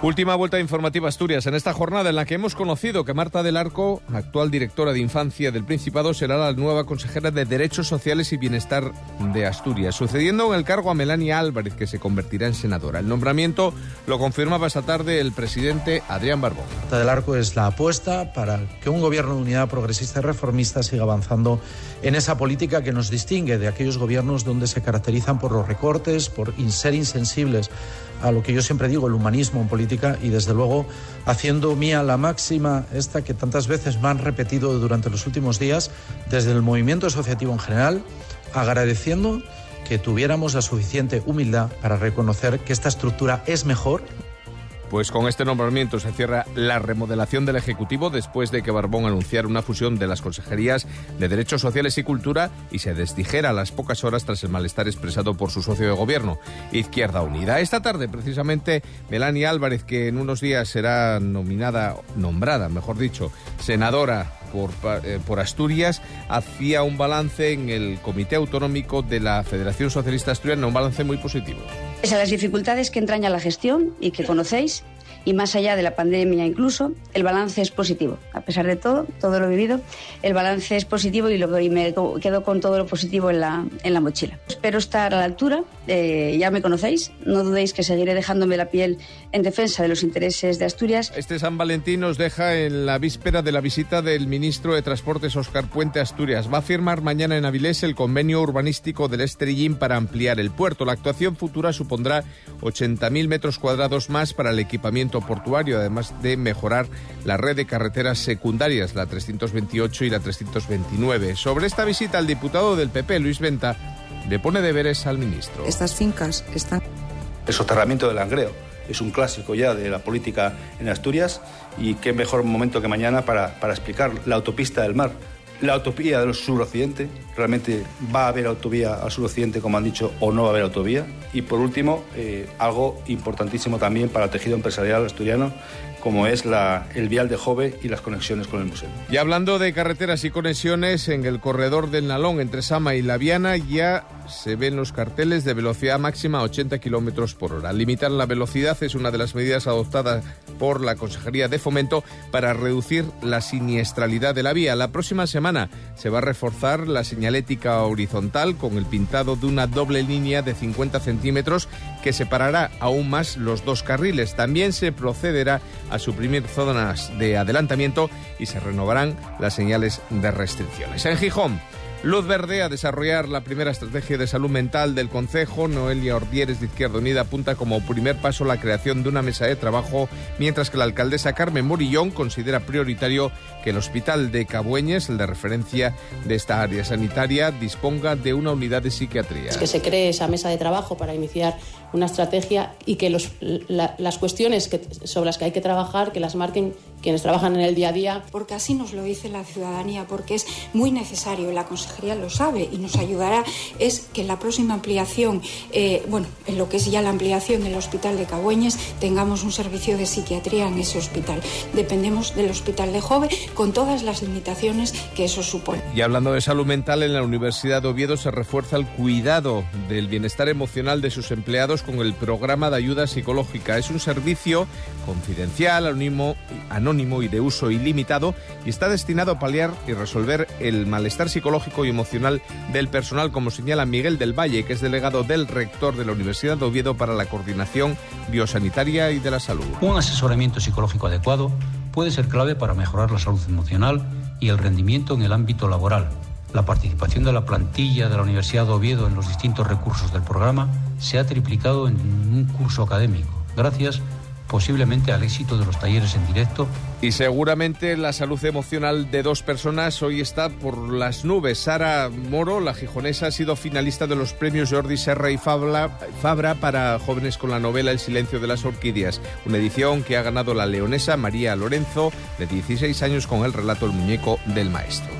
Última vuelta informativa Asturias en esta jornada en la que hemos conocido que Marta del Arco, actual directora de Infancia del Principado, será la nueva consejera de Derechos Sociales y Bienestar de Asturias, sucediendo en el cargo a Melania Álvarez, que se convertirá en senadora. El nombramiento lo confirmaba esta tarde el presidente Adrián Barbón. Marta del Arco es la apuesta para que un gobierno de unidad progresista y reformista siga avanzando en esa política que nos distingue de aquellos gobiernos donde se caracterizan por los recortes, por ser insensibles a lo que yo siempre digo, el humanismo en política y desde luego haciendo mía la máxima esta que tantas veces me han repetido durante los últimos días desde el movimiento asociativo en general, agradeciendo que tuviéramos la suficiente humildad para reconocer que esta estructura es mejor pues con este nombramiento se cierra la remodelación del Ejecutivo después de que Barbón anunciara una fusión de las consejerías de Derechos Sociales y Cultura y se desdijera a las pocas horas tras el malestar expresado por su socio de gobierno, Izquierda Unida. Esta tarde, precisamente, Melania Álvarez, que en unos días será nominada, nombrada, mejor dicho, senadora por, eh, por, Asturias, hacía un balance en el Comité Autonómico de la Federación Socialista Asturiana, un balance muy positivo. Pese a las dificultades que entraña la gestión y que conocéis, y más allá de la pandemia incluso, el balance es positivo. A pesar de todo, todo lo vivido, el balance es positivo y, lo, me quedo con todo lo positivo en la, en la mochila. Espero estar a la altura, eh, ya me conocéis, no dudéis que seguiré dejándome la piel en defensa de los intereses de Asturias. Este San Valentín nos deja en la víspera de la visita del ministro de Transportes Oscar Puente Asturias. Va a firmar mañana en Avilés el convenio urbanístico del Estrellín para ampliar el puerto. La actuación futura supondrá 80.000 metros cuadrados más para el equipamiento portuario, además de mejorar la red de carreteras secundarias, la 328 y la 329. Sobre esta visita, el diputado del PP, Luis Venta, le pone deberes al ministro. Estas fincas están... El soterramiento del langreo es un clásico ya de la política en Asturias y qué mejor momento que mañana para, para explicar la autopista del mar la autovía del suroccidente, realmente va a haber autovía al suroccidente, como han dicho, o no va a haber autovía. Y por último, eh, algo importantísimo también para el tejido empresarial asturiano, como es el vial de Jove y las conexiones con el museo. Y hablando de carreteras y conexiones, en el corredor del Nalón entre Sama y La Viana ya se ven los carteles de velocidad máxima a 80 kilómetros por hora. Limitar la velocidad es una de las medidas adoptadas por la Consejería de Fomento para reducir la siniestralidad de la vía. La próxima semana se va a reforzar la señalética horizontal con el pintado de una doble línea de 50 centímetros que separará aún más los dos carriles. También se procederá a suprimir zonas de adelantamiento y se renovarán las señales de restricciones. En Gijón, Luz verde a desarrollar la primera estrategia de salud mental del Consejo. Noelia Ordieres de Izquierda Unida apunta como primer paso la creación de una mesa de trabajo, mientras que la alcaldesa Carmen Morillón considera prioritario que el Hospital de Cabueñes, el de referencia de esta área sanitaria, disponga de una unidad de psiquiatría. Que se cree esa mesa de trabajo para iniciar una estrategia y que las cuestiones sobre las que hay que trabajar, que las marquen quienes trabajan en el día a día. Porque así nos lo dice la ciudadanía, porque es muy necesario, la consejería lo sabe y nos ayudará, es que en la próxima ampliación, eh, bueno, en lo que es ya la ampliación del Hospital de Cabueñes, tengamos un servicio de psiquiatría en ese hospital. Dependemos del Hospital de Jove con todas las limitaciones que eso supone. Y hablando de salud mental, en la Universidad de Oviedo se refuerza el cuidado del bienestar emocional de sus empleados con el programa de ayuda psicológica. Es un servicio confidencial, anónimo, anónimo y de uso ilimitado y está destinado a paliar y resolver el malestar psicológico y emocional del personal, como señala Miguel del Valle, que es delegado del rector de la Universidad de Oviedo para la coordinación biosanitaria y de la salud. Un asesoramiento psicológico adecuado puede ser clave para mejorar la salud emocional y el rendimiento en el ámbito laboral. La participación de la plantilla de la Universidad de Oviedo en los distintos recursos del programa se ha triplicado en un curso académico, gracias posiblemente al éxito de los talleres en directo. Y seguramente la salud emocional de dos personas hoy está por las nubes. Sara Moro, la gijonesa, ha sido finalista de los premios Jordi Serra y Fabra para jóvenes con la novela El silencio de las orquídeas, una edición que ha ganado la leonesa María Lorenzo, de 16 años, con el relato El muñeco del maestro.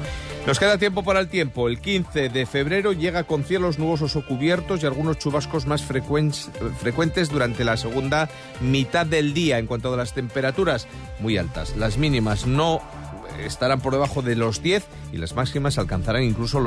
Nos queda tiempo para el tiempo. El 15 de febrero llega con cielos nubosos o cubiertos y algunos chubascos más frecuentes durante la segunda mitad del día en cuanto a las temperaturas muy altas. Las mínimas no estarán por debajo de los 10 y las máximas alcanzarán incluso los